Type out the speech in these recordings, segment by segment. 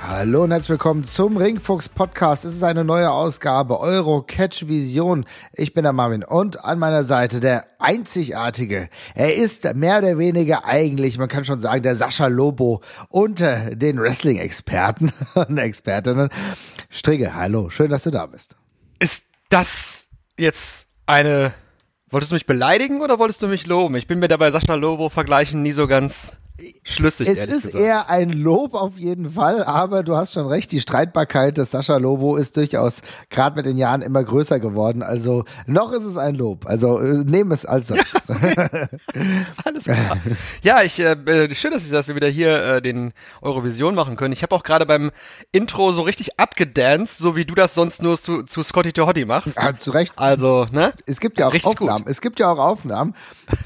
Hallo und herzlich willkommen zum Ringfuchs Podcast. Es ist eine neue Ausgabe Euro Catch Vision. Ich bin der Marvin und an meiner Seite der einzigartige. Er ist mehr oder weniger eigentlich, man kann schon sagen, der Sascha Lobo unter den Wrestling-Experten und Expertinnen. Strigge, hallo, schön, dass du da bist. Ist das jetzt eine Wolltest du mich beleidigen oder wolltest du mich loben? Ich bin mir dabei Sascha Lobo vergleichen nie so ganz schlüssig. Es ist gesagt. eher ein Lob auf jeden Fall, aber du hast schon recht, die Streitbarkeit des Sascha Lobo ist durchaus gerade mit den Jahren immer größer geworden. Also noch ist es ein Lob. Also äh, nehmen es als solches. Alles klar. Ja, ich äh, äh, schön, dass, ich, dass wir wieder hier äh, den Eurovision machen können. Ich habe auch gerade beim Intro so richtig abgedanced, so wie du das sonst nur zu, zu Scotty Tohotti machst. Ja, zu Recht. Also, ne? Es gibt ja auch Richtig Aufnahmen. gut. Es gibt ja auch Aufnahmen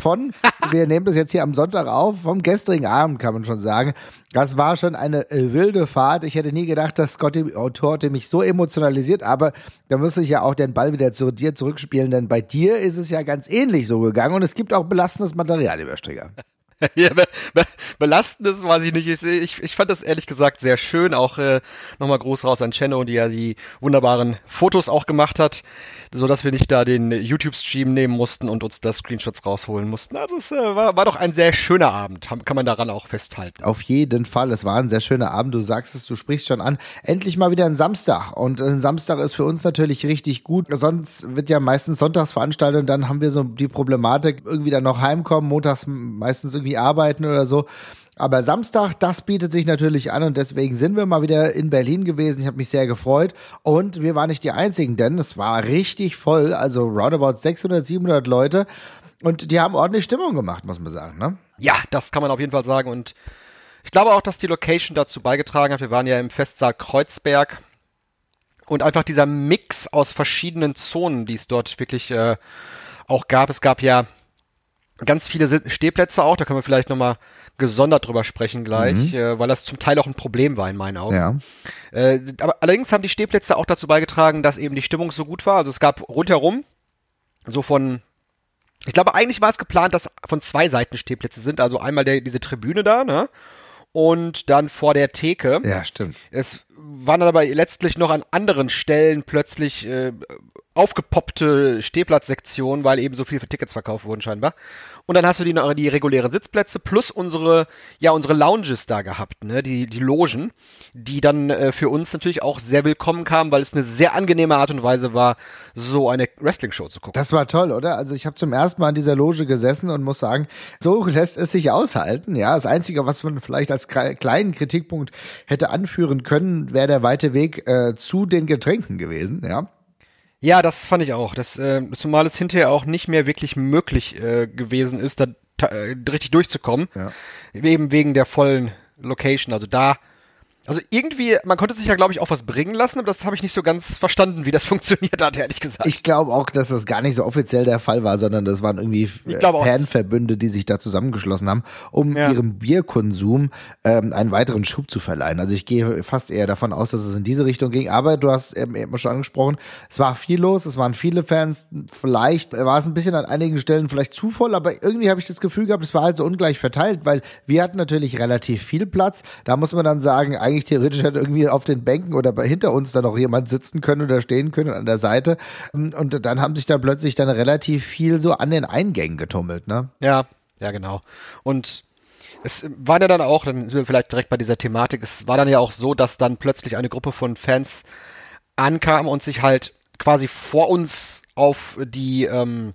von, wir nehmen das jetzt hier am Sonntag auf, vom gestrigen Abend kann man schon sagen. Das war schon eine äh, wilde Fahrt. Ich hätte nie gedacht, dass Scotty Torte mich so emotionalisiert, aber da müsste ich ja auch den Ball wieder zu dir zurückspielen, denn bei dir ist es ja ganz ähnlich so gegangen und es gibt auch belastendes Material, lieber Stricker. Ja, be be belastendes weiß ich nicht. Ich, ich, fand das ehrlich gesagt sehr schön. Auch äh, nochmal Gruß raus an Chenno, die ja die wunderbaren Fotos auch gemacht hat, so dass wir nicht da den YouTube-Stream nehmen mussten und uns da Screenshots rausholen mussten. Also es äh, war, war doch ein sehr schöner Abend, kann man daran auch festhalten. Auf jeden Fall. Es war ein sehr schöner Abend. Du sagst es, du sprichst schon an. Endlich mal wieder ein Samstag. Und ein Samstag ist für uns natürlich richtig gut. Sonst wird ja meistens sonntags veranstaltet und dann haben wir so die Problematik, irgendwie dann noch heimkommen, montags meistens irgendwie arbeiten oder so. Aber Samstag, das bietet sich natürlich an und deswegen sind wir mal wieder in Berlin gewesen. Ich habe mich sehr gefreut und wir waren nicht die einzigen, denn es war richtig voll, also roundabout 600, 700 Leute und die haben ordentlich Stimmung gemacht, muss man sagen, ne? Ja, das kann man auf jeden Fall sagen und ich glaube auch, dass die Location dazu beigetragen hat. Wir waren ja im Festsaal Kreuzberg und einfach dieser Mix aus verschiedenen Zonen, die es dort wirklich äh, auch gab. Es gab ja ganz viele Stehplätze auch, da können wir vielleicht nochmal gesondert drüber sprechen gleich, mhm. äh, weil das zum Teil auch ein Problem war in meinen Augen. Ja. Äh, aber allerdings haben die Stehplätze auch dazu beigetragen, dass eben die Stimmung so gut war. Also es gab rundherum so von ich glaube, eigentlich war es geplant, dass von zwei Seiten Stehplätze sind. Also einmal der, diese Tribüne da, ne? Und dann vor der Theke. Ja, stimmt. Es waren dann aber letztlich noch an anderen Stellen plötzlich äh, aufgepoppte Stehplatzsektionen, weil eben so viel für Tickets verkauft wurden scheinbar. Und dann hast du die, die regulären Sitzplätze plus unsere, ja, unsere Lounges da gehabt, ne, die, die Logen, die dann äh, für uns natürlich auch sehr willkommen kamen, weil es eine sehr angenehme Art und Weise war, so eine Wrestling-Show zu gucken. Das war toll, oder? Also ich habe zum ersten Mal in dieser Loge gesessen und muss sagen, so lässt es sich aushalten. Ja, das Einzige, was man vielleicht als kleinen Kritikpunkt hätte anführen können, wäre der weite Weg äh, zu den Getränken gewesen, ja. Ja, das fand ich auch. Das, äh, zumal es hinterher auch nicht mehr wirklich möglich äh, gewesen ist, da äh, richtig durchzukommen. Ja. Eben wegen der vollen Location. Also da also irgendwie, man konnte sich ja, glaube ich, auch was bringen lassen, aber das habe ich nicht so ganz verstanden, wie das funktioniert hat, ehrlich gesagt. Ich glaube auch, dass das gar nicht so offiziell der Fall war, sondern das waren irgendwie Fanverbünde, die sich da zusammengeschlossen haben, um ja. ihrem Bierkonsum ähm, einen weiteren Schub zu verleihen. Also ich gehe fast eher davon aus, dass es in diese Richtung ging. Aber du hast eben, eben schon angesprochen, es war viel los, es waren viele Fans. Vielleicht war es ein bisschen an einigen Stellen vielleicht zu voll, aber irgendwie habe ich das Gefühl gehabt, es war halt so ungleich verteilt, weil wir hatten natürlich relativ viel Platz. Da muss man dann sagen, eigentlich theoretisch hätte irgendwie auf den Bänken oder bei, hinter uns dann noch jemand sitzen können oder stehen können an der Seite. Und dann haben sich dann plötzlich dann relativ viel so an den Eingängen getummelt, ne? Ja, ja, genau. Und es war ja dann auch, dann sind wir vielleicht direkt bei dieser Thematik, es war dann ja auch so, dass dann plötzlich eine Gruppe von Fans ankam und sich halt quasi vor uns auf die, ähm,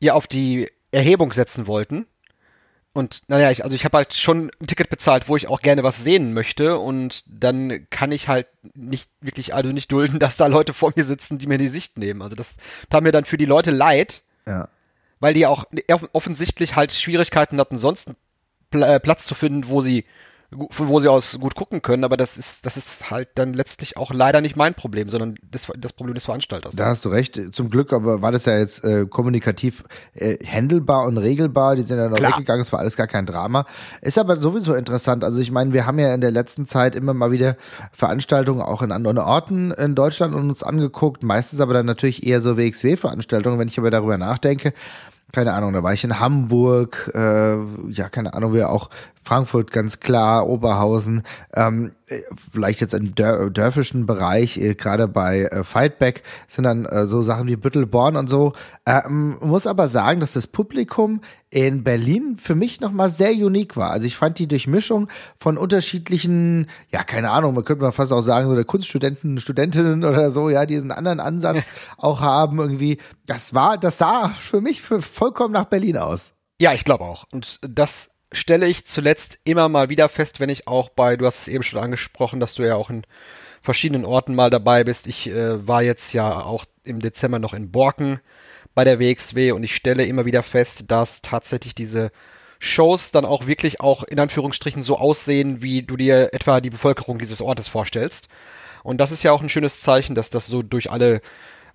ja, auf die Erhebung setzen wollten. Und naja, ich, also ich habe halt schon ein Ticket bezahlt, wo ich auch gerne was sehen möchte und dann kann ich halt nicht wirklich, also nicht dulden, dass da Leute vor mir sitzen, die mir die Sicht nehmen. Also das tat mir dann für die Leute leid, ja. weil die auch offensichtlich halt Schwierigkeiten hatten, sonst äh, Platz zu finden, wo sie von wo sie aus gut gucken können, aber das ist, das ist halt dann letztlich auch leider nicht mein Problem, sondern das, das Problem des Veranstalters. Da hast du recht. Zum Glück aber war das ja jetzt äh, kommunikativ äh, handelbar und regelbar. Die sind ja noch Klar. weggegangen, es war alles gar kein Drama. Ist aber sowieso interessant. Also ich meine, wir haben ja in der letzten Zeit immer mal wieder Veranstaltungen auch in anderen Orten in Deutschland uns angeguckt, meistens aber dann natürlich eher so WXW-Veranstaltungen, wenn ich aber darüber nachdenke keine Ahnung, da war ich in Hamburg, äh, ja, keine Ahnung, wir auch Frankfurt ganz klar, Oberhausen. Ähm, vielleicht jetzt im Dör dörfischen Bereich, äh, gerade bei äh, Fightback, sind dann äh, so Sachen wie Büttelborn und so. Ähm, muss aber sagen, dass das Publikum in Berlin für mich nochmal sehr unique war. Also ich fand die Durchmischung von unterschiedlichen, ja, keine Ahnung, man könnte mal fast auch sagen, so der Kunststudenten, Studentinnen oder so, ja, diesen anderen Ansatz auch haben irgendwie. Das war, das sah für mich für vollkommen nach Berlin aus. Ja, ich glaube auch. Und das stelle ich zuletzt immer mal wieder fest, wenn ich auch bei, du hast es eben schon angesprochen, dass du ja auch in verschiedenen Orten mal dabei bist. Ich äh, war jetzt ja auch im Dezember noch in Borken bei der WXW und ich stelle immer wieder fest, dass tatsächlich diese Shows dann auch wirklich auch in Anführungsstrichen so aussehen, wie du dir etwa die Bevölkerung dieses Ortes vorstellst. Und das ist ja auch ein schönes Zeichen, dass das so durch alle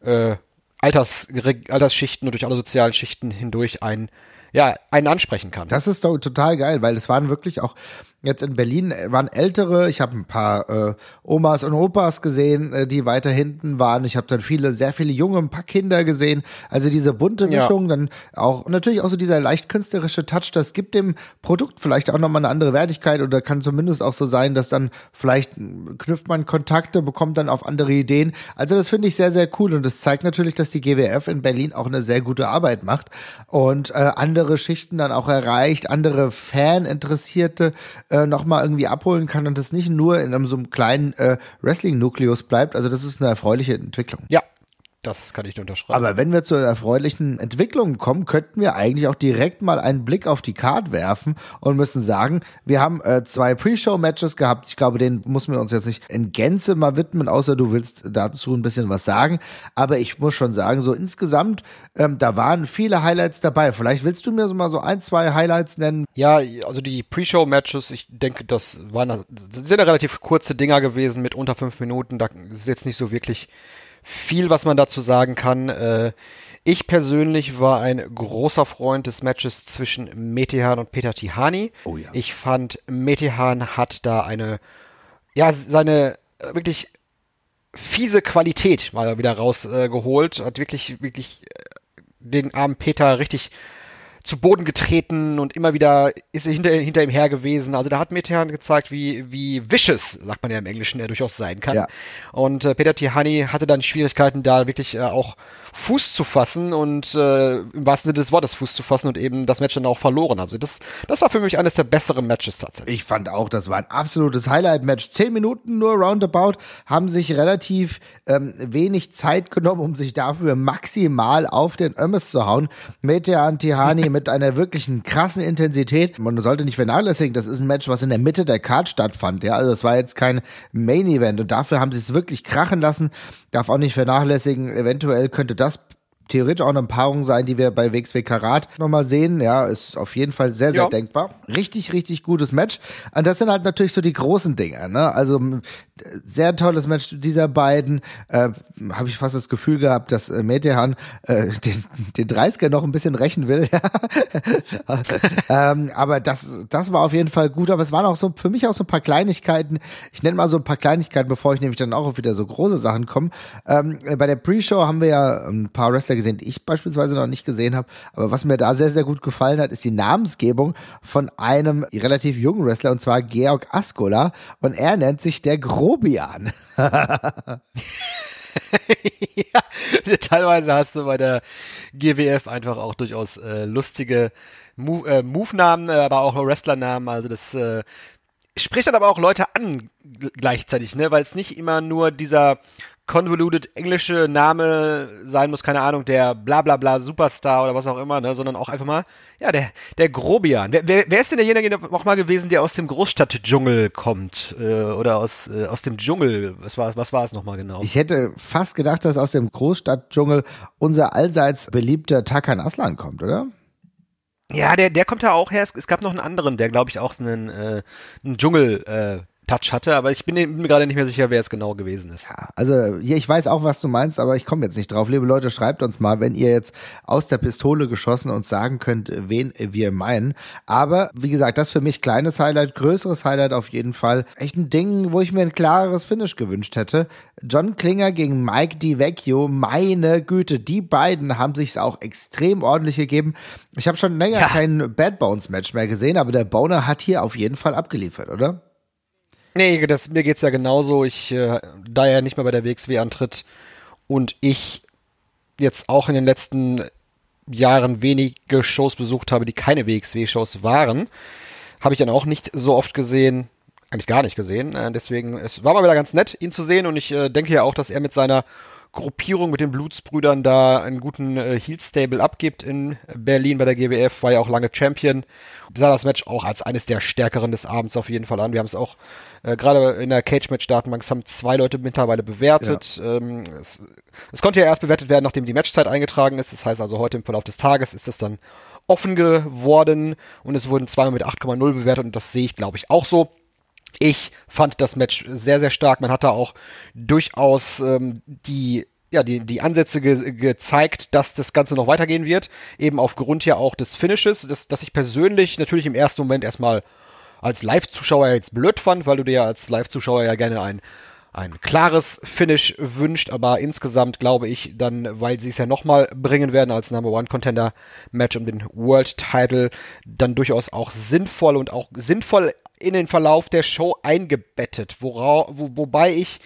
äh, Alters, Altersschichten und durch alle sozialen Schichten hindurch ein ja, einen ansprechen kann. Das ist doch total geil, weil es waren wirklich auch jetzt in Berlin äh, waren ältere, ich habe ein paar äh, Omas und Opas gesehen, äh, die weiter hinten waren. Ich habe dann viele, sehr viele junge, ein paar Kinder gesehen. Also diese bunte Mischung, ja. dann auch natürlich auch so dieser leicht künstlerische Touch, das gibt dem Produkt vielleicht auch nochmal eine andere Wertigkeit oder kann zumindest auch so sein, dass dann vielleicht knüpft man Kontakte, bekommt dann auf andere Ideen. Also das finde ich sehr, sehr cool und das zeigt natürlich, dass die GWF in Berlin auch eine sehr gute Arbeit macht und äh, andere Schichten dann auch erreicht, andere Fan-Interessierte äh, äh, nochmal irgendwie abholen kann und das nicht nur in einem so einem kleinen äh, Wrestling-Nukleus bleibt. Also das ist eine erfreuliche Entwicklung. Ja, das kann ich unterschreiben. Aber wenn wir zur erfreulichen Entwicklung kommen, könnten wir eigentlich auch direkt mal einen Blick auf die Card werfen und müssen sagen, wir haben äh, zwei Pre-Show-Matches gehabt. Ich glaube, denen müssen wir uns jetzt nicht in Gänze mal widmen, außer du willst dazu ein bisschen was sagen. Aber ich muss schon sagen, so insgesamt, ähm, da waren viele Highlights dabei. Vielleicht willst du mir so mal so ein, zwei Highlights nennen? Ja, also die Pre-Show-Matches, ich denke, das waren das sind ja relativ kurze Dinger gewesen mit unter fünf Minuten. Da ist jetzt nicht so wirklich viel, was man dazu sagen kann. Äh, ich persönlich war ein großer Freund des Matches zwischen Metehan und Peter Tihani. Oh ja. Ich fand, Metehan hat da eine, ja, seine äh, wirklich fiese Qualität mal wieder rausgeholt, äh, hat wirklich, wirklich äh, den armen Peter richtig zu Boden getreten und immer wieder ist er hinter, hinter ihm her gewesen. Also da hat Metehan gezeigt, wie, wie vicious, sagt man ja im Englischen, er durchaus sein kann. Ja. Und äh, Peter Tihani hatte dann Schwierigkeiten, da wirklich äh, auch Fuß zu fassen und äh, im wahrsten Sinne des Wortes Fuß zu fassen und eben das Match dann auch verloren. Also das, das war für mich eines der besseren Matches tatsächlich. Ich fand auch, das war ein absolutes Highlight-Match. Zehn Minuten nur roundabout, haben sich relativ ähm, wenig Zeit genommen, um sich dafür maximal auf den Ömmes zu hauen. Metean Tihani mit einer wirklichen krassen Intensität. Man sollte nicht vernachlässigen, das ist ein Match, was in der Mitte der Card stattfand. Ja, also das war jetzt kein Main Event und dafür haben sie es wirklich krachen lassen. Darf auch nicht vernachlässigen, eventuell könnte das theoretisch auch eine Paarung sein, die wir bei WXW Karat nochmal sehen. Ja, ist auf jeden Fall sehr, sehr ja. denkbar. Richtig, richtig gutes Match. Und das sind halt natürlich so die großen Dinge. Ne? Also sehr tolles Match dieser beiden. Äh, Habe ich fast das Gefühl gehabt, dass äh, Metehan äh, den, den 30er noch ein bisschen rächen will. ähm, aber das, das war auf jeden Fall gut. Aber es waren auch so für mich auch so ein paar Kleinigkeiten. Ich nenne mal so ein paar Kleinigkeiten, bevor ich nämlich dann auch wieder so große Sachen komme. Ähm, bei der Pre-Show haben wir ja ein paar Wrestler gesehen, die ich beispielsweise noch nicht gesehen habe. Aber was mir da sehr, sehr gut gefallen hat, ist die Namensgebung von einem relativ jungen Wrestler, und zwar Georg Askola. Und er nennt sich der Grobian. ja, teilweise hast du bei der GWF einfach auch durchaus äh, lustige Move, äh, Move-Namen, aber auch Wrestler-Namen. Also das äh, spricht dann aber auch Leute an gleichzeitig, ne? Weil es nicht immer nur dieser convoluted englische Name sein muss, keine Ahnung, der bla bla bla Superstar oder was auch immer, ne, sondern auch einfach mal, ja, der, der Grobian. Wer, wer, wer ist denn derjenige noch mal gewesen, der aus dem Großstadtdschungel kommt, äh, oder aus, äh, aus dem Dschungel? Was war, was war es nochmal genau? Ich hätte fast gedacht, dass aus dem Großstadtdschungel unser allseits beliebter Takan Aslan kommt, oder? Ja, der, der kommt ja auch her. Es, es gab noch einen anderen, der, glaube ich, auch einen, äh, einen Dschungel, äh, Touch hatte, aber ich bin mir gerade nicht mehr sicher, wer es genau gewesen ist. Ja, also hier, ich weiß auch, was du meinst, aber ich komme jetzt nicht drauf. Liebe Leute, schreibt uns mal, wenn ihr jetzt aus der Pistole geschossen uns sagen könnt, wen wir meinen. Aber wie gesagt, das für mich kleines Highlight, größeres Highlight auf jeden Fall. Echt ein Ding, wo ich mir ein klares Finish gewünscht hätte. John Klinger gegen Mike DiVecchio, meine Güte, die beiden haben sich's auch extrem ordentlich gegeben. Ich habe schon länger ja. kein Bad Bones Match mehr gesehen, aber der Boner hat hier auf jeden Fall abgeliefert, oder? Nee, das, mir geht's ja genauso. Ich, äh, da er nicht mehr bei der WXW antritt und ich jetzt auch in den letzten Jahren wenige Shows besucht habe, die keine WXW-Shows waren, habe ich dann auch nicht so oft gesehen, eigentlich gar nicht gesehen. Äh, deswegen, es war mal wieder ganz nett, ihn zu sehen und ich äh, denke ja auch, dass er mit seiner Gruppierung mit den Blutsbrüdern da einen guten äh, Heel-Stable abgibt in Berlin bei der GWF, war ja auch lange Champion. Sah das Match auch als eines der stärkeren des Abends auf jeden Fall an. Wir haben es auch äh, gerade in der Cage-Match-Datenbank haben zwei Leute mittlerweile bewertet. Ja. Ähm, es, es, konnte ja erst bewertet werden, nachdem die Matchzeit eingetragen ist. Das heißt also heute im Verlauf des Tages ist es dann offen geworden und es wurden zweimal mit 8,0 bewertet und das sehe ich glaube ich auch so. Ich fand das Match sehr, sehr stark. Man hat da auch durchaus ähm, die ja, die, die Ansätze ge gezeigt, dass das Ganze noch weitergehen wird. Eben aufgrund ja auch des Finishes, das, das ich persönlich natürlich im ersten Moment erstmal als Live-Zuschauer jetzt blöd fand, weil du dir ja als Live-Zuschauer ja gerne ein, ein klares Finish wünscht, aber insgesamt glaube ich dann, weil sie es ja nochmal bringen werden als Number One Contender Match um den World Title, dann durchaus auch sinnvoll und auch sinnvoll in den Verlauf der Show eingebettet, wora, wo, wobei ich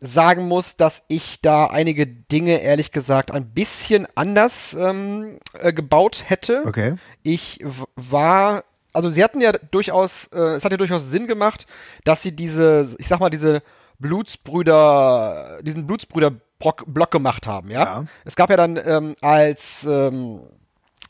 sagen muss, dass ich da einige Dinge ehrlich gesagt ein bisschen anders ähm, äh, gebaut hätte. Okay. Ich war, also sie hatten ja durchaus, äh, es hat ja durchaus Sinn gemacht, dass sie diese, ich sag mal, diese Blutsbrüder, diesen Blutsbrüder-Block gemacht haben, ja? ja? Es gab ja dann ähm, als ähm,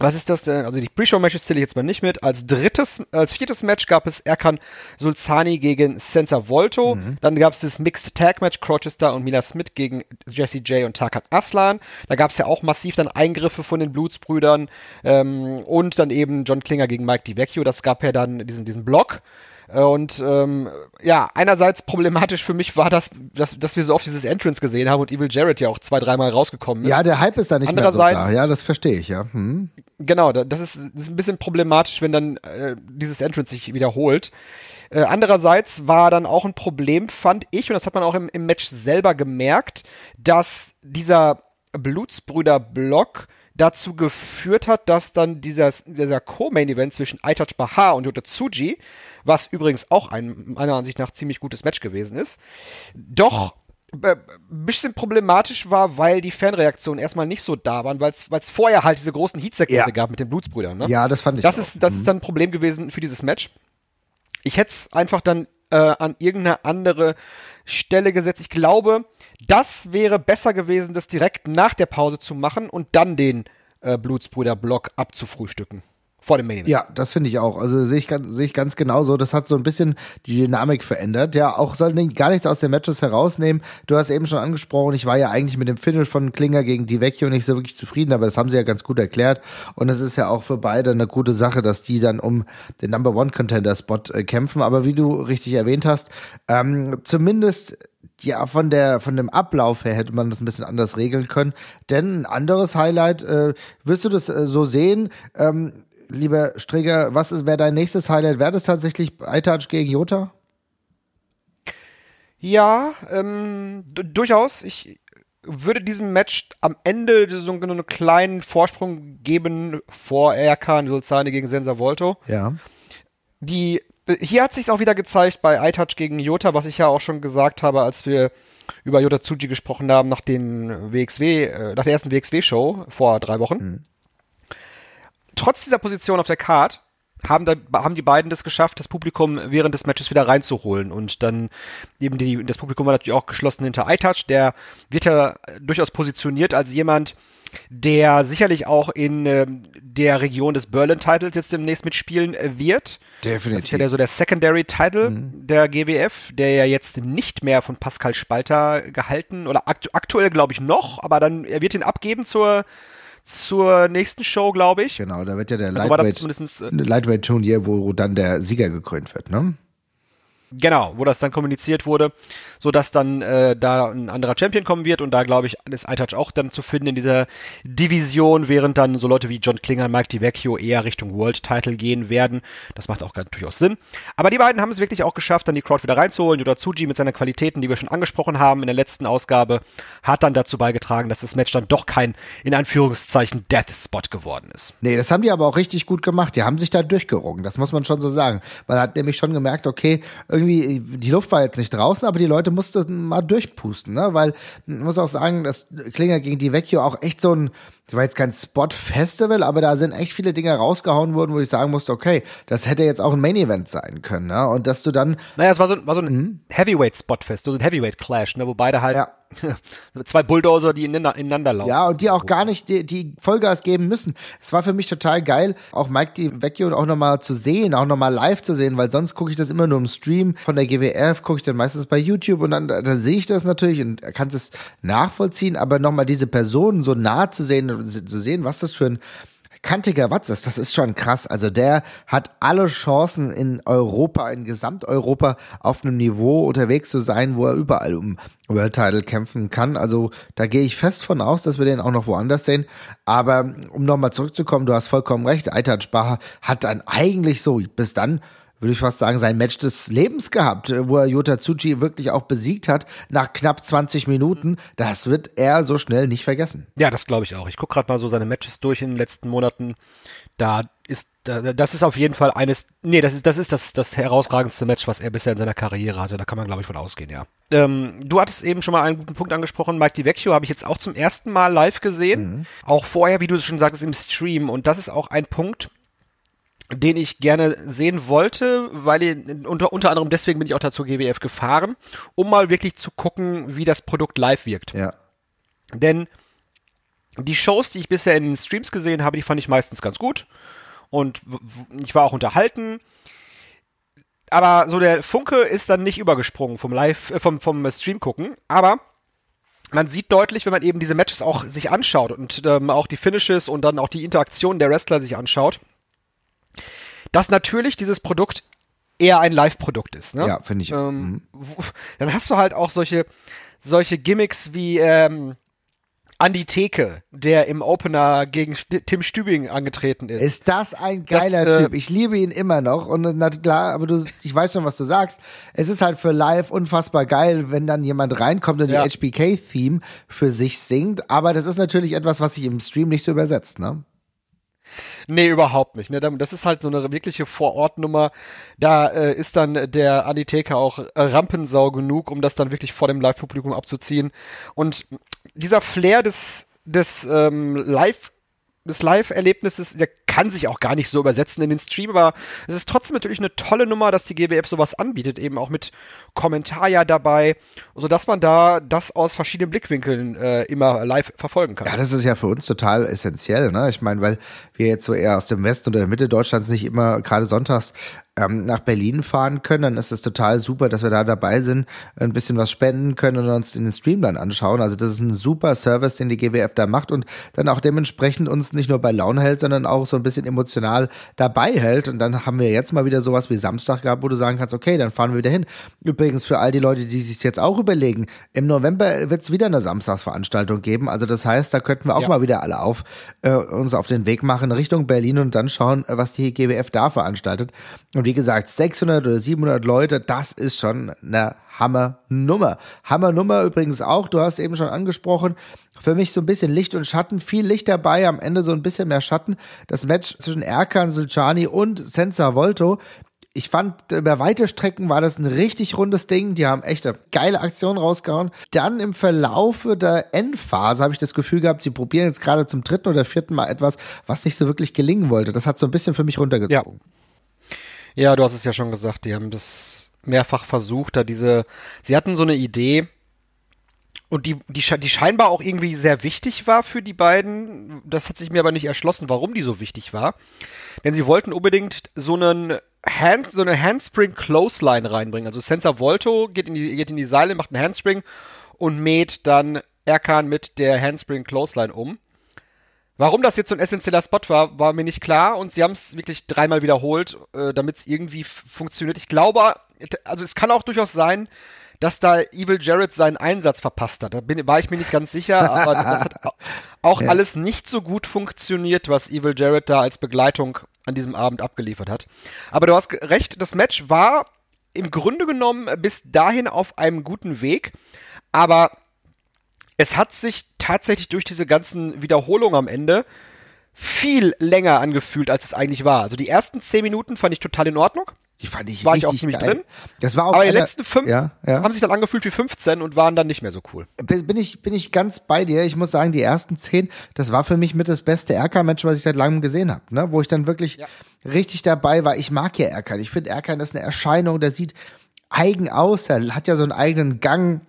was ist das denn? Also die Pre-Show-Matches zähle ich jetzt mal nicht mit. Als drittes, als viertes Match gab es Erkan Sulzani gegen Senza Volto. Mhm. Dann gab es das Mixed Tag Match Crochester und Mila Smith gegen Jesse J und Tarkan Aslan. Da gab es ja auch massiv dann Eingriffe von den Blutsbrüdern ähm, und dann eben John Klinger gegen Mike DiVecchio. Das gab ja dann diesen diesen Block. Und ähm, ja, einerseits problematisch für mich war das, dass, dass wir so oft dieses Entrance gesehen haben und Evil Jared ja auch zwei, dreimal rausgekommen ist. Ja, der Hype ist da nicht mehr so klar. Ja, das verstehe ich, ja. Hm. Genau, das ist, das ist ein bisschen problematisch, wenn dann äh, dieses Entrance sich wiederholt. Äh, andererseits war dann auch ein Problem, fand ich, und das hat man auch im, im Match selber gemerkt, dass dieser Blutsbrüder-Block dazu geführt hat, dass dann dieser, dieser Co-Main-Event zwischen Aitach Bahar und Yota Tsuji, was übrigens auch ein meiner Ansicht nach ziemlich gutes Match gewesen ist, doch ein bisschen problematisch war, weil die Fanreaktionen erstmal nicht so da waren, weil es vorher halt diese großen Heatsequenzen ja. gab mit den Blutsbrüdern. Ne? Ja, das fand ich. Das auch. ist das mhm. ist dann ein Problem gewesen für dieses Match. Ich hätte es einfach dann äh, an irgendeine andere Stelle gesetzt. Ich glaube, das wäre besser gewesen, das direkt nach der Pause zu machen und dann den äh, Blutsbrüder-Block abzufrühstücken vor dem Main Event. Ja, das finde ich auch. Also sehe ich, sehe ich ganz genauso. Das hat so ein bisschen die Dynamik verändert. Ja, auch sollten gar nichts aus den Matches herausnehmen. Du hast eben schon angesprochen, ich war ja eigentlich mit dem Finish von Klinger gegen die Vecchio nicht so wirklich zufrieden, aber das haben sie ja ganz gut erklärt. Und es ist ja auch für beide eine gute Sache, dass die dann um den Number One Contender Spot äh, kämpfen. Aber wie du richtig erwähnt hast, ähm, zumindest ja, von der, von dem Ablauf her hätte man das ein bisschen anders regeln können. Denn ein anderes Highlight, äh, wirst du das äh, so sehen? Ähm, lieber Strigger, was wäre dein nächstes Highlight? Wäre das tatsächlich iTouch gegen Jota? Ja, ähm, durchaus. Ich würde diesem Match am Ende so einen kleinen Vorsprung geben vor Erkan Sulzani gegen Sensa Volto. Ja. Die, hier hat sich auch wieder gezeigt bei iTouch gegen Jota, was ich ja auch schon gesagt habe, als wir über Jota Tsuji gesprochen haben nach den WXW, äh, nach der ersten WXW-Show vor drei Wochen. Mhm trotz dieser Position auf der Card haben, da, haben die beiden das geschafft, das Publikum während des Matches wieder reinzuholen. Und dann eben die, das Publikum war natürlich auch geschlossen hinter iTouch. Der wird ja durchaus positioniert als jemand, der sicherlich auch in äh, der Region des Berlin-Titles jetzt demnächst mitspielen äh, wird. Definitiv. Das ist ja der, so der Secondary-Title mhm. der GWF, der ja jetzt nicht mehr von Pascal Spalter gehalten oder aktu aktuell glaube ich noch, aber dann er wird ihn abgeben zur zur nächsten Show, glaube ich. Genau, da wird ja der Lightweight, äh, Lightweight Turnier, wo dann der Sieger gekrönt wird, ne? Genau, wo das dann kommuniziert wurde, so dass dann äh, da ein anderer Champion kommen wird und da glaube ich ist iTouch auch dann zu finden in dieser Division, während dann so Leute wie John Klinger, Mike DiVecchio eher Richtung World Title gehen werden. Das macht auch durchaus Sinn. Aber die beiden haben es wirklich auch geschafft, dann die Crowd wieder reinzuholen. Yoda Tsuji mit seinen Qualitäten, die wir schon angesprochen haben in der letzten Ausgabe, hat dann dazu beigetragen, dass das Match dann doch kein in Anführungszeichen Death Spot geworden ist. Nee, das haben die aber auch richtig gut gemacht. Die haben sich da durchgerungen, das muss man schon so sagen. Man hat nämlich schon gemerkt, okay, irgendwie, die Luft war jetzt nicht draußen, aber die Leute mussten mal durchpusten, ne? Weil, man muss auch sagen, dass Klinger gegen die Vecchio auch echt so ein, das war jetzt kein Spot-Festival, aber da sind echt viele Dinge rausgehauen worden, wo ich sagen musste, okay, das hätte jetzt auch ein Main-Event sein können, ne? Und dass du dann. Naja, es war so, war so ein mhm. Heavyweight-Spot-Fest, so ein Heavyweight-Clash, ne? Wo beide halt ja. zwei Bulldozer, die ineinander, laufen. Ja, und die auch gar nicht die, die Vollgas geben müssen. Es war für mich total geil, auch Mike Di Vecchio auch nochmal zu sehen, auch nochmal live zu sehen, weil sonst gucke ich das immer nur im Stream von der GWF, gucke ich dann meistens bei YouTube und dann, dann sehe ich das natürlich und kann es nachvollziehen, aber nochmal diese Personen so nah zu sehen, zu sehen, was das für ein kantiger Watz ist, das ist schon krass. Also der hat alle Chancen in Europa, in Gesamteuropa auf einem Niveau unterwegs zu sein, wo er überall um World Title kämpfen kann. Also da gehe ich fest von aus, dass wir den auch noch woanders sehen. Aber um nochmal zurückzukommen, du hast vollkommen recht, Aitat Spar hat dann eigentlich so bis dann würde ich fast sagen, sein Match des Lebens gehabt, wo er Yota Tsuchi wirklich auch besiegt hat nach knapp 20 Minuten. Das wird er so schnell nicht vergessen. Ja, das glaube ich auch. Ich gucke gerade mal so seine Matches durch in den letzten Monaten. Da ist, da, das ist auf jeden Fall eines, nee, das ist, das ist das, das herausragendste Match, was er bisher in seiner Karriere hatte. Da kann man, glaube ich, von ausgehen, ja. Ähm, du hattest eben schon mal einen guten Punkt angesprochen. Mike DiVecchio habe ich jetzt auch zum ersten Mal live gesehen. Mhm. Auch vorher, wie du es schon sagst, im Stream. Und das ist auch ein Punkt, den ich gerne sehen wollte, weil ich, unter, unter anderem deswegen bin ich auch dazu GWF gefahren, um mal wirklich zu gucken, wie das Produkt live wirkt. Ja. Denn die Shows, die ich bisher in den Streams gesehen habe, die fand ich meistens ganz gut und ich war auch unterhalten. Aber so der Funke ist dann nicht übergesprungen vom Live, äh, vom, vom Stream gucken. Aber man sieht deutlich, wenn man eben diese Matches auch sich anschaut und ähm, auch die Finishes und dann auch die Interaktion der Wrestler sich anschaut, dass natürlich dieses Produkt eher ein Live-Produkt ist. Ne? Ja, finde ich. Ähm, mhm. dann hast du halt auch solche, solche Gimmicks wie ähm, Andi Theke, der im Opener gegen Tim Stübing angetreten ist. Ist das ein geiler das, äh, Typ? Ich liebe ihn immer noch und na klar, aber du, ich weiß schon, was du sagst. Es ist halt für live unfassbar geil, wenn dann jemand reinkommt und die ja. HBK-Theme für sich singt, aber das ist natürlich etwas, was sich im Stream nicht so übersetzt, ne? Nee, überhaupt nicht. Ne? Das ist halt so eine wirkliche Vorortnummer. Da äh, ist dann der Anitheka auch äh, Rampensau genug, um das dann wirklich vor dem Live-Publikum abzuziehen. Und dieser Flair des, des ähm, Live- des Live-Erlebnisses, der kann sich auch gar nicht so übersetzen in den Stream, aber es ist trotzdem natürlich eine tolle Nummer, dass die GWF sowas anbietet, eben auch mit Kommentar ja dabei, sodass man da das aus verschiedenen Blickwinkeln äh, immer live verfolgen kann. Ja, das ist ja für uns total essentiell, ne? Ich meine, weil wir jetzt so eher aus dem Westen oder der Mitte Deutschlands nicht immer gerade sonntags ähm, nach Berlin fahren können, dann ist es total super, dass wir da dabei sind, ein bisschen was spenden können und uns den Stream dann anschauen. Also das ist ein super Service, den die GWF da macht und dann auch dementsprechend uns nicht nur bei Laune hält, sondern auch so ein bisschen emotional dabei hält. Und dann haben wir jetzt mal wieder sowas wie Samstag gehabt, wo du sagen kannst, okay, dann fahren wir wieder hin. Übrigens für all die Leute, die sich jetzt auch überlegen, im November wird es wieder eine Samstagsveranstaltung geben. Also das heißt, da könnten wir auch ja. mal wieder alle auf äh, uns auf den Weg machen Richtung Berlin und dann schauen, was die GWF da veranstaltet. Und wie gesagt, 600 oder 700 Leute, das ist schon eine Hammernummer. Hammernummer übrigens auch, du hast eben schon angesprochen, für mich so ein bisschen Licht und Schatten, viel Licht dabei, am Ende so ein bisschen mehr Schatten. Das Match zwischen Erkan Sulcani und Senza Volto. Ich fand, über weite Strecken war das ein richtig rundes Ding. Die haben echt eine geile Aktion rausgehauen. Dann im Verlaufe der Endphase habe ich das Gefühl gehabt, sie probieren jetzt gerade zum dritten oder vierten Mal etwas, was nicht so wirklich gelingen wollte. Das hat so ein bisschen für mich runtergezogen. Ja. Ja, du hast es ja schon gesagt, die haben das mehrfach versucht, da diese, sie hatten so eine Idee, und die, die, die scheinbar auch irgendwie sehr wichtig war für die beiden. Das hat sich mir aber nicht erschlossen, warum die so wichtig war. Denn sie wollten unbedingt so einen Hand, so eine Handspring Clothesline reinbringen. Also Sensor Volto geht in die, geht in die Seile, macht einen Handspring und mäht dann Erkan mit der Handspring Clothesline um. Warum das jetzt so ein essentieller Spot war, war mir nicht klar und sie haben es wirklich dreimal wiederholt, äh, damit es irgendwie funktioniert. Ich glaube, also es kann auch durchaus sein, dass da Evil Jared seinen Einsatz verpasst hat. Da bin, war ich mir nicht ganz sicher, aber das hat auch ja. alles nicht so gut funktioniert, was Evil Jared da als Begleitung an diesem Abend abgeliefert hat. Aber du hast recht, das Match war im Grunde genommen bis dahin auf einem guten Weg, aber es hat sich tatsächlich durch diese ganzen Wiederholungen am Ende viel länger angefühlt, als es eigentlich war. Also die ersten zehn Minuten fand ich total in Ordnung. Die fand ich War ich auch ziemlich geil. drin. Das war auch Aber die letzten fünf ja, ja. haben sich dann angefühlt wie 15 und waren dann nicht mehr so cool. Bin ich, bin ich ganz bei dir. Ich muss sagen, die ersten zehn, das war für mich mit das beste RK-Match, was ich seit langem gesehen habe. Ne? Wo ich dann wirklich ja. richtig dabei war. Ich mag ja Erkan. Ich finde Erkan ist eine Erscheinung, der sieht eigen aus, der hat ja so einen eigenen Gang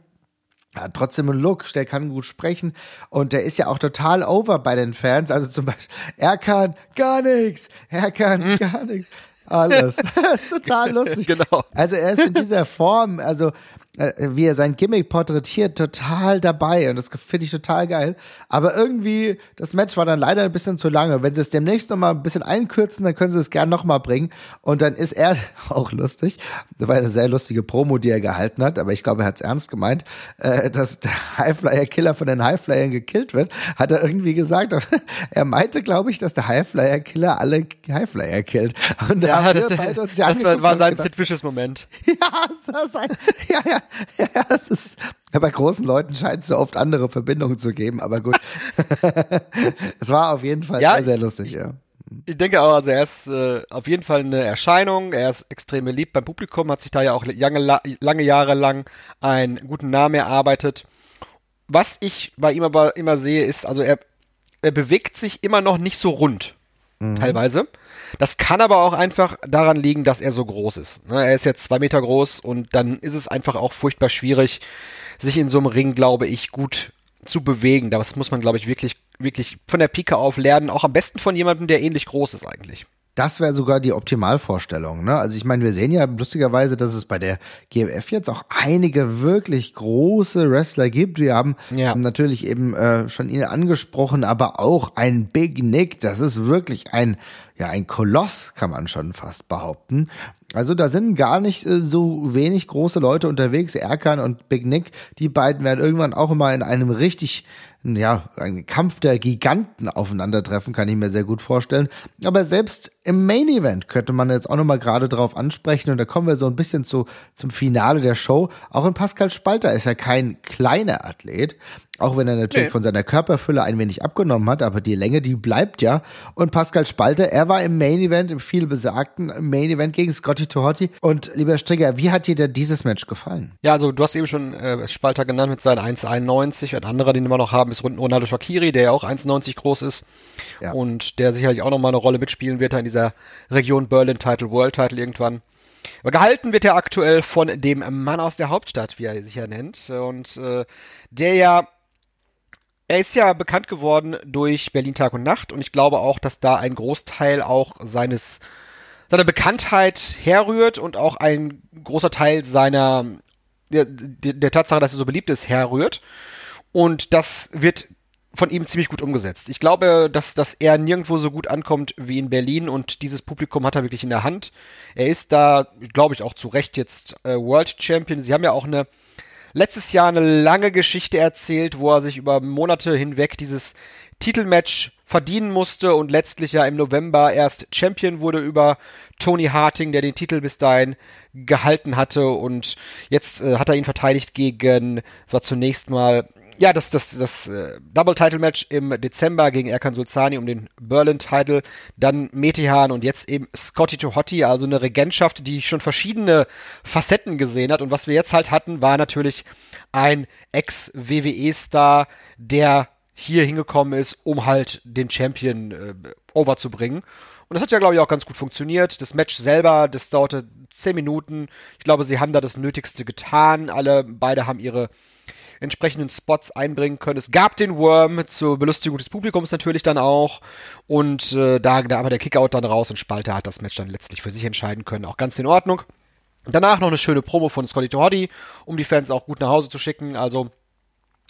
hat trotzdem einen Look, der kann gut sprechen und der ist ja auch total over bei den Fans. Also zum Beispiel, er kann gar nichts, er kann gar nichts. Alles. Das ist total lustig. genau. Also er ist in dieser Form, also wie er sein Gimmick porträtiert, total dabei und das finde ich total geil. Aber irgendwie, das Match war dann leider ein bisschen zu lange. Wenn sie es demnächst noch mal ein bisschen einkürzen, dann können sie es gern noch mal bringen und dann ist er auch lustig. Das war eine sehr lustige Promo, die er gehalten hat, aber ich glaube, er hat es ernst gemeint, äh, dass der Highflyer-Killer von den Highflyern gekillt wird, hat er irgendwie gesagt. er meinte, glaube ich, dass der Highflyer-Killer alle Highflyer killt. Und ja, das, das, das war, war sein Sid Moment. ja, das war sein, ja, ja, ja, es ist, bei großen Leuten scheint es so oft andere Verbindungen zu geben, aber gut. es war auf jeden Fall ja, sehr, sehr lustig, ja. Ich denke auch, also er ist äh, auf jeden Fall eine Erscheinung, er ist extrem beliebt beim Publikum, hat sich da ja auch lange, lange Jahre lang einen guten Namen erarbeitet. Was ich bei ihm aber immer sehe, ist, also er, er bewegt sich immer noch nicht so rund, mhm. teilweise. Das kann aber auch einfach daran liegen, dass er so groß ist. Ne, er ist jetzt zwei Meter groß und dann ist es einfach auch furchtbar schwierig, sich in so einem Ring, glaube ich, gut zu bewegen. Das muss man, glaube ich, wirklich, wirklich von der Pike auf lernen. Auch am besten von jemandem, der ähnlich groß ist eigentlich. Das wäre sogar die Optimalvorstellung. Ne? Also ich meine, wir sehen ja lustigerweise, dass es bei der GMF jetzt auch einige wirklich große Wrestler gibt. Wir haben ja. natürlich eben äh, schon ihn angesprochen, aber auch ein Big Nick. Das ist wirklich ein ja ein Koloss, kann man schon fast behaupten. Also da sind gar nicht äh, so wenig große Leute unterwegs. Erkan und Big Nick, die beiden werden irgendwann auch immer in einem richtig ja, ein Kampf der Giganten aufeinandertreffen, kann ich mir sehr gut vorstellen. Aber selbst im Main Event könnte man jetzt auch nochmal gerade drauf ansprechen und da kommen wir so ein bisschen zu, zum Finale der Show. Auch in Pascal Spalter ist er kein kleiner Athlet, auch wenn er natürlich nee. von seiner Körperfülle ein wenig abgenommen hat, aber die Länge, die bleibt ja. Und Pascal Spalter, er war im Main Event, im viel besagten Main Event gegen Scotty Tohotti. Und lieber Strigger, wie hat dir denn dieses Match gefallen? Ja, also du hast eben schon äh, Spalter genannt mit seinen 1,91. Ein anderer, den wir noch haben, ist Ronaldo Shakiri, der ja auch 1,90 groß ist. Ja. Und der sicherlich auch nochmal eine Rolle mitspielen wird in dieser Region Berlin Title, World Title irgendwann. Aber gehalten wird er aktuell von dem Mann aus der Hauptstadt, wie er sich ja nennt. Und äh, der ja er ist ja bekannt geworden durch Berlin Tag und Nacht und ich glaube auch, dass da ein Großteil auch seines seiner Bekanntheit herrührt und auch ein großer Teil seiner der, der Tatsache, dass er so beliebt ist, herrührt. Und das wird von ihm ziemlich gut umgesetzt. Ich glaube, dass, dass er nirgendwo so gut ankommt wie in Berlin und dieses Publikum hat er wirklich in der Hand. Er ist da, glaube ich, auch zu Recht jetzt äh, World Champion. Sie haben ja auch eine letztes Jahr eine lange Geschichte erzählt, wo er sich über Monate hinweg dieses Titelmatch verdienen musste und letztlich ja im November erst Champion wurde über Tony Harting, der den Titel bis dahin gehalten hatte und jetzt äh, hat er ihn verteidigt gegen, das war zunächst mal ja, das, das, das äh, Double-Title-Match im Dezember gegen Erkan Sulzani um den Berlin-Title, dann Metihan und jetzt eben Scotty Tohotti, also eine Regentschaft, die schon verschiedene Facetten gesehen hat. Und was wir jetzt halt hatten, war natürlich ein Ex-WWE-Star, der hier hingekommen ist, um halt den Champion äh, overzubringen. Und das hat ja, glaube ich, auch ganz gut funktioniert. Das Match selber, das dauerte zehn Minuten. Ich glaube, sie haben da das Nötigste getan. Alle beide haben ihre entsprechenden Spots einbringen können. Es gab den Worm zur Belustigung des Publikums natürlich dann auch. Und äh, da, da aber der Kickout dann raus und Spalter hat das Match dann letztlich für sich entscheiden können. Auch ganz in Ordnung. Danach noch eine schöne Promo von Scotty Tohody, um die Fans auch gut nach Hause zu schicken. Also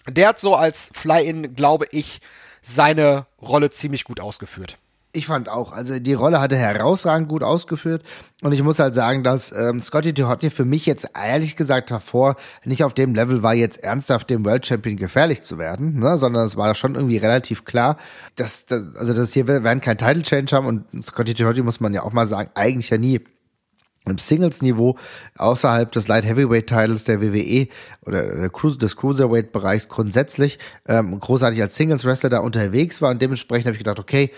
der hat so als Fly-In, glaube ich, seine Rolle ziemlich gut ausgeführt. Ich fand auch, also die Rolle hatte herausragend gut ausgeführt. Und ich muss halt sagen, dass ähm, Scotty Tohotti für mich jetzt ehrlich gesagt davor nicht auf dem Level war, jetzt ernsthaft dem World Champion gefährlich zu werden, ne, sondern es war schon irgendwie relativ klar, dass, dass also das hier werden kein Title Change haben. Und Scotty Tohotti muss man ja auch mal sagen, eigentlich ja nie im Singles-Niveau außerhalb des Light Heavyweight-Titles der WWE oder des Cruiserweight-Bereichs grundsätzlich ähm, großartig als Singles-Wrestler da unterwegs war. Und dementsprechend habe ich gedacht, okay,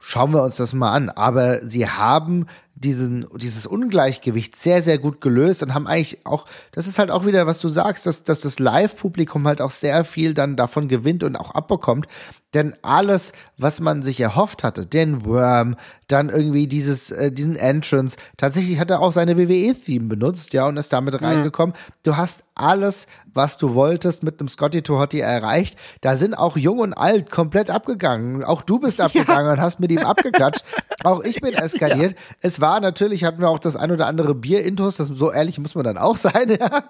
schauen wir uns das mal an. Aber sie haben diesen, dieses Ungleichgewicht sehr, sehr gut gelöst und haben eigentlich auch, das ist halt auch wieder, was du sagst, dass, dass das Live-Publikum halt auch sehr viel dann davon gewinnt und auch abbekommt. Denn alles, was man sich erhofft hatte, den Worm, dann irgendwie dieses, äh, diesen Entrance, tatsächlich hat er auch seine WWE-Theme benutzt, ja, und ist damit mhm. reingekommen. Du hast alles, was du wolltest, mit einem Scotty Tohotti erreicht. Da sind auch jung und alt komplett abgegangen. Auch du bist abgegangen ja. und hast mit ihm abgeklatscht. Auch ich bin eskaliert. Ja. Es war natürlich, hatten wir auch das ein oder andere Bier-Intos, das so ehrlich muss man dann auch sein, ja.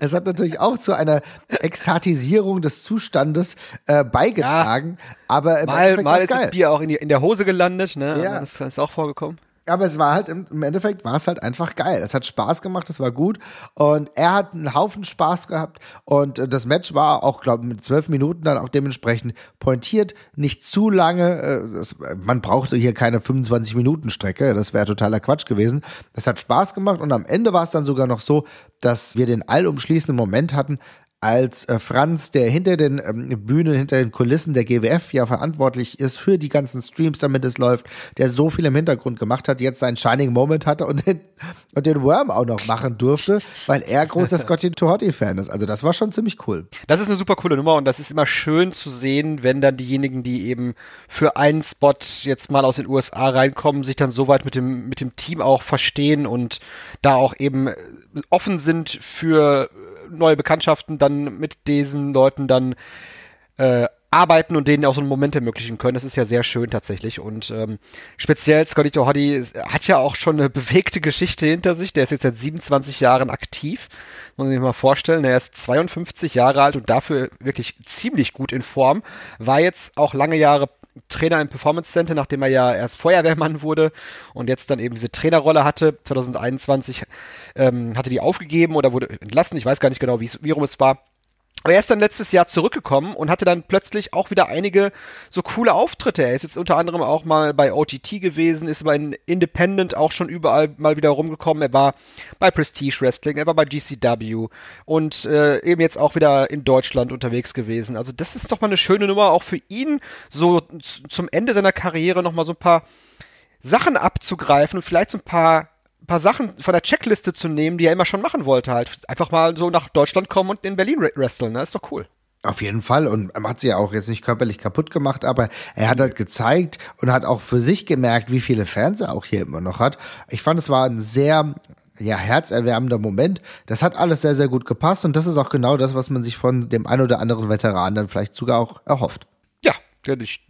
Es hat natürlich auch zu einer Ekstatisierung des Zustandes äh, beigetragen. Aber im mal, mal ist das Bier auch in, die, in der Hose gelandet, ne? Ja. Das ist auch vorgekommen. Aber es war halt, im, im Endeffekt war es halt einfach geil. Es hat Spaß gemacht, es war gut. Und er hat einen Haufen Spaß gehabt. Und äh, das Match war auch, glaube ich, mit zwölf Minuten dann auch dementsprechend pointiert. Nicht zu lange. Äh, das, man brauchte hier keine 25 Minuten Strecke. Das wäre totaler Quatsch gewesen. Das hat Spaß gemacht. Und am Ende war es dann sogar noch so, dass wir den allumschließenden Moment hatten, als äh, Franz, der hinter den ähm, Bühnen, hinter den Kulissen der GWF ja verantwortlich ist für die ganzen Streams, damit es läuft, der so viel im Hintergrund gemacht hat, jetzt seinen Shining Moment hatte und den, und den Worm auch noch machen durfte, weil er großer Scotty Tohotti-Fan ist. Also das war schon ziemlich cool. Das ist eine super coole Nummer und das ist immer schön zu sehen, wenn dann diejenigen, die eben für einen Spot jetzt mal aus den USA reinkommen, sich dann soweit mit dem, mit dem Team auch verstehen und da auch eben offen sind für neue Bekanntschaften dann mit diesen Leuten dann äh, arbeiten und denen auch so einen Moment ermöglichen können. Das ist ja sehr schön tatsächlich. Und ähm, speziell Scotty Tohadi hat ja auch schon eine bewegte Geschichte hinter sich. Der ist jetzt seit 27 Jahren aktiv. Muss man sich mal vorstellen. Er ist 52 Jahre alt und dafür wirklich ziemlich gut in Form. War jetzt auch lange Jahre Trainer im Performance Center, nachdem er ja erst Feuerwehrmann wurde und jetzt dann eben diese Trainerrolle hatte. 2021 ähm, hatte die aufgegeben oder wurde entlassen. Ich weiß gar nicht genau, wie rum es war. Aber er ist dann letztes Jahr zurückgekommen und hatte dann plötzlich auch wieder einige so coole Auftritte. Er ist jetzt unter anderem auch mal bei OTT gewesen, ist bei Independent auch schon überall mal wieder rumgekommen. Er war bei Prestige Wrestling, er war bei GCW und äh, eben jetzt auch wieder in Deutschland unterwegs gewesen. Also das ist doch mal eine schöne Nummer, auch für ihn so zum Ende seiner Karriere nochmal so ein paar Sachen abzugreifen und vielleicht so ein paar paar Sachen von der Checkliste zu nehmen, die er immer schon machen wollte, halt. Einfach mal so nach Deutschland kommen und in Berlin wresteln, ne? Ist doch cool. Auf jeden Fall. Und er hat sie ja auch jetzt nicht körperlich kaputt gemacht, aber er hat halt gezeigt und hat auch für sich gemerkt, wie viele Fans er auch hier immer noch hat. Ich fand, es war ein sehr, ja, herzerwärmender Moment. Das hat alles sehr, sehr gut gepasst und das ist auch genau das, was man sich von dem ein oder anderen Veteran dann vielleicht sogar auch erhofft. Ja,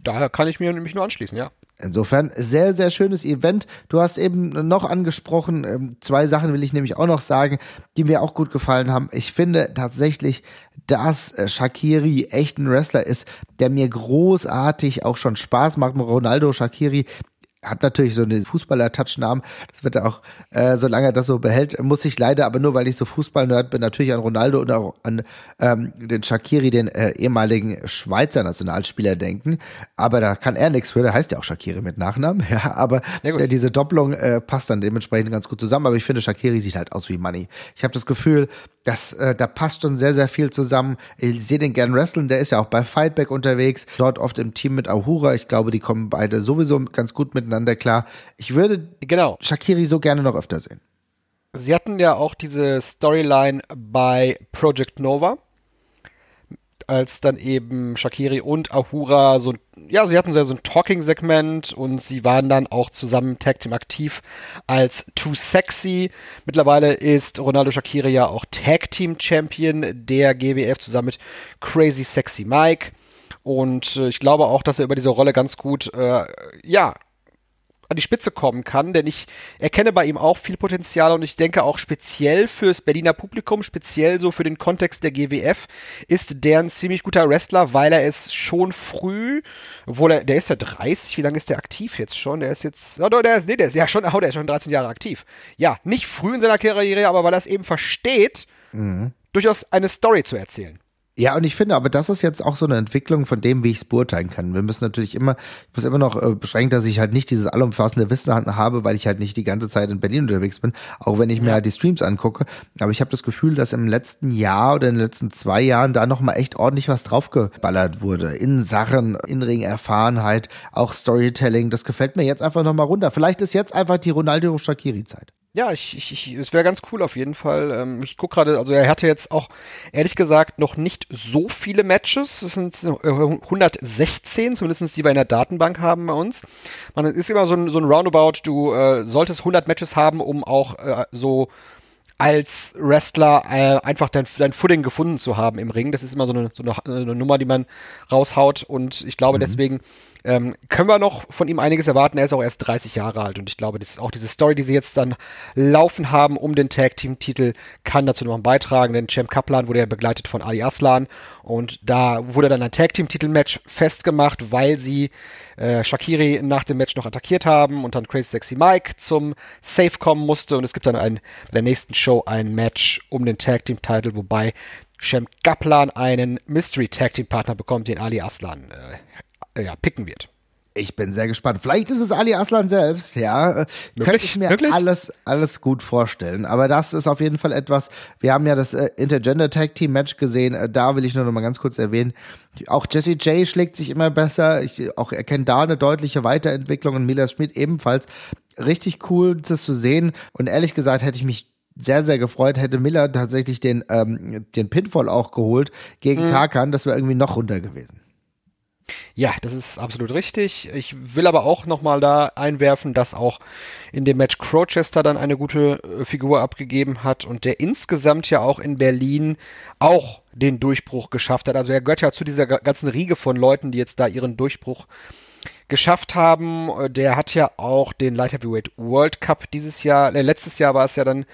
daher kann ich mir nämlich nur anschließen, ja. Insofern sehr, sehr schönes Event. Du hast eben noch angesprochen, ähm, zwei Sachen will ich nämlich auch noch sagen, die mir auch gut gefallen haben. Ich finde tatsächlich, dass äh, Shakiri echt ein Wrestler ist, der mir großartig auch schon Spaß macht. Ronaldo Shakiri hat natürlich so einen Fußballer-Touchnamen. Das wird er auch, äh, solange er das so behält, muss ich leider, aber nur weil ich so Fußball-Nerd bin, natürlich an Ronaldo und auch an ähm, den Shakiri, den äh, ehemaligen Schweizer Nationalspieler denken. Aber da kann er nichts für, der heißt ja auch Shakiri mit Nachnamen. Ja, aber äh, diese Doppelung äh, passt dann dementsprechend ganz gut zusammen. Aber ich finde, Shakiri sieht halt aus wie Money. Ich habe das Gefühl, das, äh, da passt schon sehr, sehr viel zusammen. Ich sehe den gern wrestlen, der ist ja auch bei Fightback unterwegs, dort oft im Team mit Ahura. Ich glaube, die kommen beide sowieso ganz gut miteinander klar. Ich würde genau. Shakiri so gerne noch öfter sehen. Sie hatten ja auch diese Storyline bei Project Nova als dann eben Shakiri und Ahura so, ja, sie hatten so ein Talking-Segment und sie waren dann auch zusammen Tag Team aktiv als Too Sexy. Mittlerweile ist Ronaldo Shakiri ja auch Tag Team Champion der GWF zusammen mit Crazy Sexy Mike. Und äh, ich glaube auch, dass er über diese Rolle ganz gut, äh, ja, an die Spitze kommen kann, denn ich erkenne bei ihm auch viel Potenzial und ich denke auch speziell fürs Berliner Publikum, speziell so für den Kontext der GWF, ist der ein ziemlich guter Wrestler, weil er es schon früh, obwohl er, der ist ja 30, wie lange ist der aktiv jetzt schon? Der ist jetzt, oh, der ist, nee, der ist ja schon, oh, der ist schon 13 Jahre aktiv. Ja, nicht früh in seiner Karriere, aber weil er es eben versteht, mhm. durchaus eine Story zu erzählen. Ja, und ich finde, aber das ist jetzt auch so eine Entwicklung von dem, wie ich es beurteilen kann. Wir müssen natürlich immer, ich muss immer noch äh, beschränken, dass ich halt nicht dieses allumfassende Wissen habe, weil ich halt nicht die ganze Zeit in Berlin unterwegs bin, auch wenn ich mir halt die Streams angucke. Aber ich habe das Gefühl, dass im letzten Jahr oder in den letzten zwei Jahren da nochmal echt ordentlich was draufgeballert wurde. In Sachen, in Ring Erfahrenheit, auch Storytelling. Das gefällt mir jetzt einfach nochmal runter. Vielleicht ist jetzt einfach die Ronaldo Shakiri Zeit. Ja, ich, ich, ich es wäre ganz cool auf jeden Fall. Ähm, ich gucke gerade, also er hatte jetzt auch ehrlich gesagt noch nicht so viele Matches. Es sind 116, zumindest die wir in der Datenbank haben bei uns. Man ist immer so ein, so ein Roundabout, du äh, solltest 100 Matches haben, um auch äh, so als Wrestler äh, einfach dein, dein Footing gefunden zu haben im Ring. Das ist immer so eine, so eine, eine Nummer, die man raushaut und ich glaube mhm. deswegen ähm, können wir noch von ihm einiges erwarten. Er ist auch erst 30 Jahre alt und ich glaube, das ist auch diese Story, die sie jetzt dann laufen haben um den Tag Team Titel, kann dazu noch beitragen. Denn Champ Kaplan wurde ja begleitet von Ali Aslan und da wurde dann ein Tag Team Titel Match festgemacht, weil sie äh, Shakiri nach dem Match noch attackiert haben und dann Crazy Sexy Mike zum Safe kommen musste und es gibt dann ein, bei der nächsten Show ein Match um den Tag Team Titel, wobei Champ Kaplan einen Mystery Tag Team Partner bekommt, den Ali Aslan äh, ja, picken wird. Ich bin sehr gespannt. Vielleicht ist es Ali Aslan selbst, ja. Äh, könnte ich mir Wirklich? alles, alles gut vorstellen. Aber das ist auf jeden Fall etwas. Wir haben ja das äh, Intergender Tag Team Match gesehen. Äh, da will ich nur noch mal ganz kurz erwähnen. Auch Jesse J schlägt sich immer besser. Ich auch erkenne da eine deutliche Weiterentwicklung und Mila Schmidt ebenfalls. Richtig cool, das zu sehen. Und ehrlich gesagt hätte ich mich sehr, sehr gefreut, hätte Miller tatsächlich den, ähm, den Pinfall auch geholt gegen mhm. Tarkan. Das wäre irgendwie noch runter gewesen. Ja, das ist absolut richtig. Ich will aber auch nochmal da einwerfen, dass auch in dem Match Crowchester dann eine gute äh, Figur abgegeben hat und der insgesamt ja auch in Berlin auch den Durchbruch geschafft hat. Also er gehört ja zu dieser ganzen Riege von Leuten, die jetzt da ihren Durchbruch geschafft haben. Äh, der hat ja auch den Light Heavyweight World Cup dieses Jahr, äh, letztes Jahr war es ja dann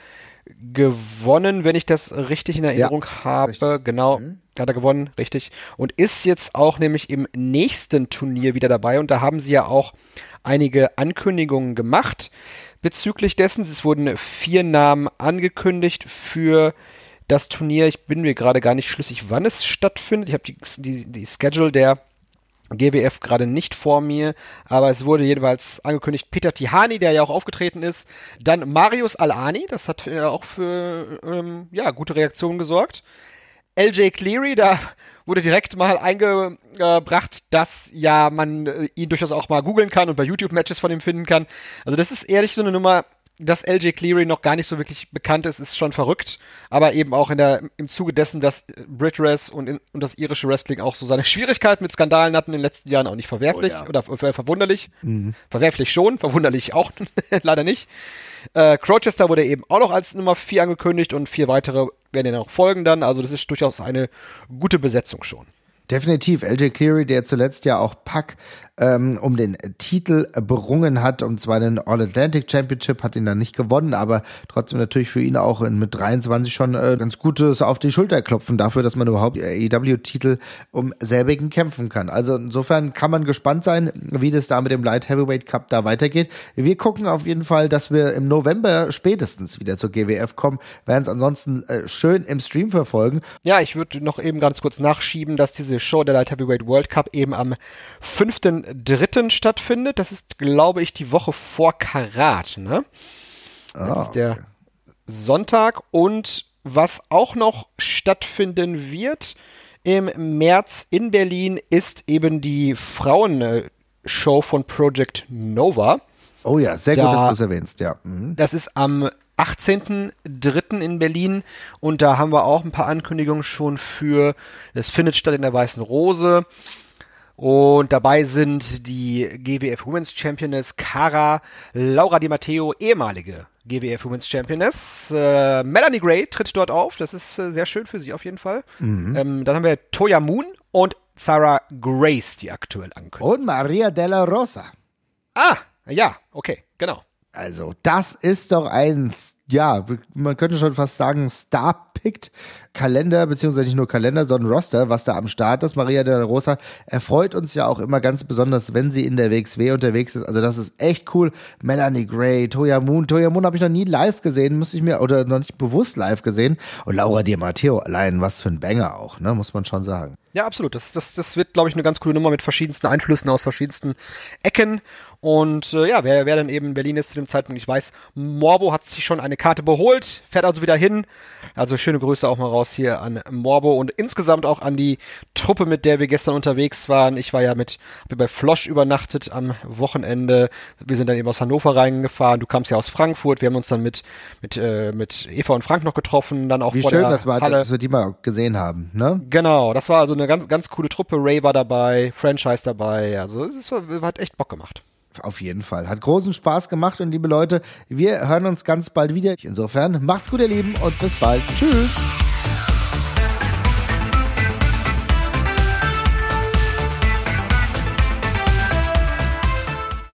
gewonnen, wenn ich das richtig in Erinnerung ja, habe. Richtig. Genau, mhm. hat er gewonnen, richtig. Und ist jetzt auch nämlich im nächsten Turnier wieder dabei. Und da haben sie ja auch einige Ankündigungen gemacht bezüglich dessen. Es wurden vier Namen angekündigt für das Turnier. Ich bin mir gerade gar nicht schlüssig, wann es stattfindet. Ich habe die, die, die Schedule der GWF gerade nicht vor mir, aber es wurde jedenfalls angekündigt, Peter Tihani, der ja auch aufgetreten ist, dann Marius Alani, das hat ja auch für ähm, ja, gute Reaktionen gesorgt. LJ Cleary, da wurde direkt mal eingebracht, dass ja man äh, ihn durchaus auch mal googeln kann und bei YouTube Matches von ihm finden kann. Also das ist ehrlich so eine Nummer, dass LJ Cleary noch gar nicht so wirklich bekannt ist, ist schon verrückt. Aber eben auch in der, im Zuge dessen, dass Brit Rest und, in, und das irische Wrestling auch so seine Schwierigkeiten mit Skandalen hatten in den letzten Jahren auch nicht verwerflich oh, ja. oder ver verwunderlich. Mhm. Verwerflich schon, verwunderlich auch leider nicht. Äh, Crowchester wurde eben auch noch als Nummer 4 angekündigt und vier weitere werden ja noch folgen dann. Also das ist durchaus eine gute Besetzung schon. Definitiv. LJ Cleary, der zuletzt ja auch Pack ähm, um den Titel berungen hat, und zwar den All-Atlantic Championship, hat ihn dann nicht gewonnen, aber trotzdem natürlich für ihn auch mit 23 schon äh, ganz gutes auf die Schulter klopfen dafür, dass man überhaupt AEW-Titel um selbigen kämpfen kann. Also insofern kann man gespannt sein, wie das da mit dem Light Heavyweight Cup da weitergeht. Wir gucken auf jeden Fall, dass wir im November spätestens wieder zur GWF kommen, werden es ansonsten äh, schön im Stream verfolgen. Ja, ich würde noch eben ganz kurz nachschieben, dass diese Show der Light Heavyweight World Cup eben am 5 dritten stattfindet. Das ist, glaube ich, die Woche vor Karat, ne? Das ah, ist der okay. Sonntag. Und was auch noch stattfinden wird im März in Berlin ist eben die Frauenshow von Project Nova. Oh ja, sehr da, gut, dass du es erwähnst, ja. Mhm. Das ist am 18.03. in Berlin und da haben wir auch ein paar Ankündigungen schon für, das findet statt in der Weißen Rose. Und dabei sind die GWF Women's Championess Cara, Laura Di Matteo, ehemalige GWF Women's Championess. Äh, Melanie Gray tritt dort auf. Das ist äh, sehr schön für sie auf jeden Fall. Mhm. Ähm, dann haben wir Toya Moon und Sarah Grace, die aktuell ankündigen. Und Maria Della Rosa. Ah, ja, okay, genau. Also, das ist doch ein ja, man könnte schon fast sagen, Star-Picked Kalender, beziehungsweise nicht nur Kalender, sondern Roster, was da am Start ist. Maria de la Rosa erfreut uns ja auch immer ganz besonders, wenn sie in der WXW unterwegs ist. Also das ist echt cool. Melanie Gray, Toya Moon. Toya Moon habe ich noch nie live gesehen, muss ich mir, oder noch nicht bewusst live gesehen. Und Laura Di Matteo, allein was für ein Banger auch, ne, muss man schon sagen. Ja, absolut. Das, das, das wird, glaube ich, eine ganz coole Nummer mit verschiedensten Einflüssen aus verschiedensten Ecken. Und äh, ja, wer, wer dann eben in Berlin ist zu dem Zeitpunkt, ich weiß, Morbo hat sich schon eine Karte beholt, fährt also wieder hin. Also schöne Grüße auch mal raus hier an Morbo und insgesamt auch an die Truppe, mit der wir gestern unterwegs waren. Ich war ja mit, hab bei Flosch übernachtet am Wochenende. Wir sind dann eben aus Hannover reingefahren. Du kamst ja aus Frankfurt. Wir haben uns dann mit, mit, äh, mit Eva und Frank noch getroffen. Dann auch Wie schön das war, Halle. dass wir die mal gesehen haben, ne? Genau, das war also eine ganz, ganz coole Truppe. Ray war dabei, Franchise dabei. Also es war, hat echt Bock gemacht. Auf jeden Fall. Hat großen Spaß gemacht und liebe Leute, wir hören uns ganz bald wieder. Insofern macht's gut, ihr Lieben, und bis bald. Tschüss.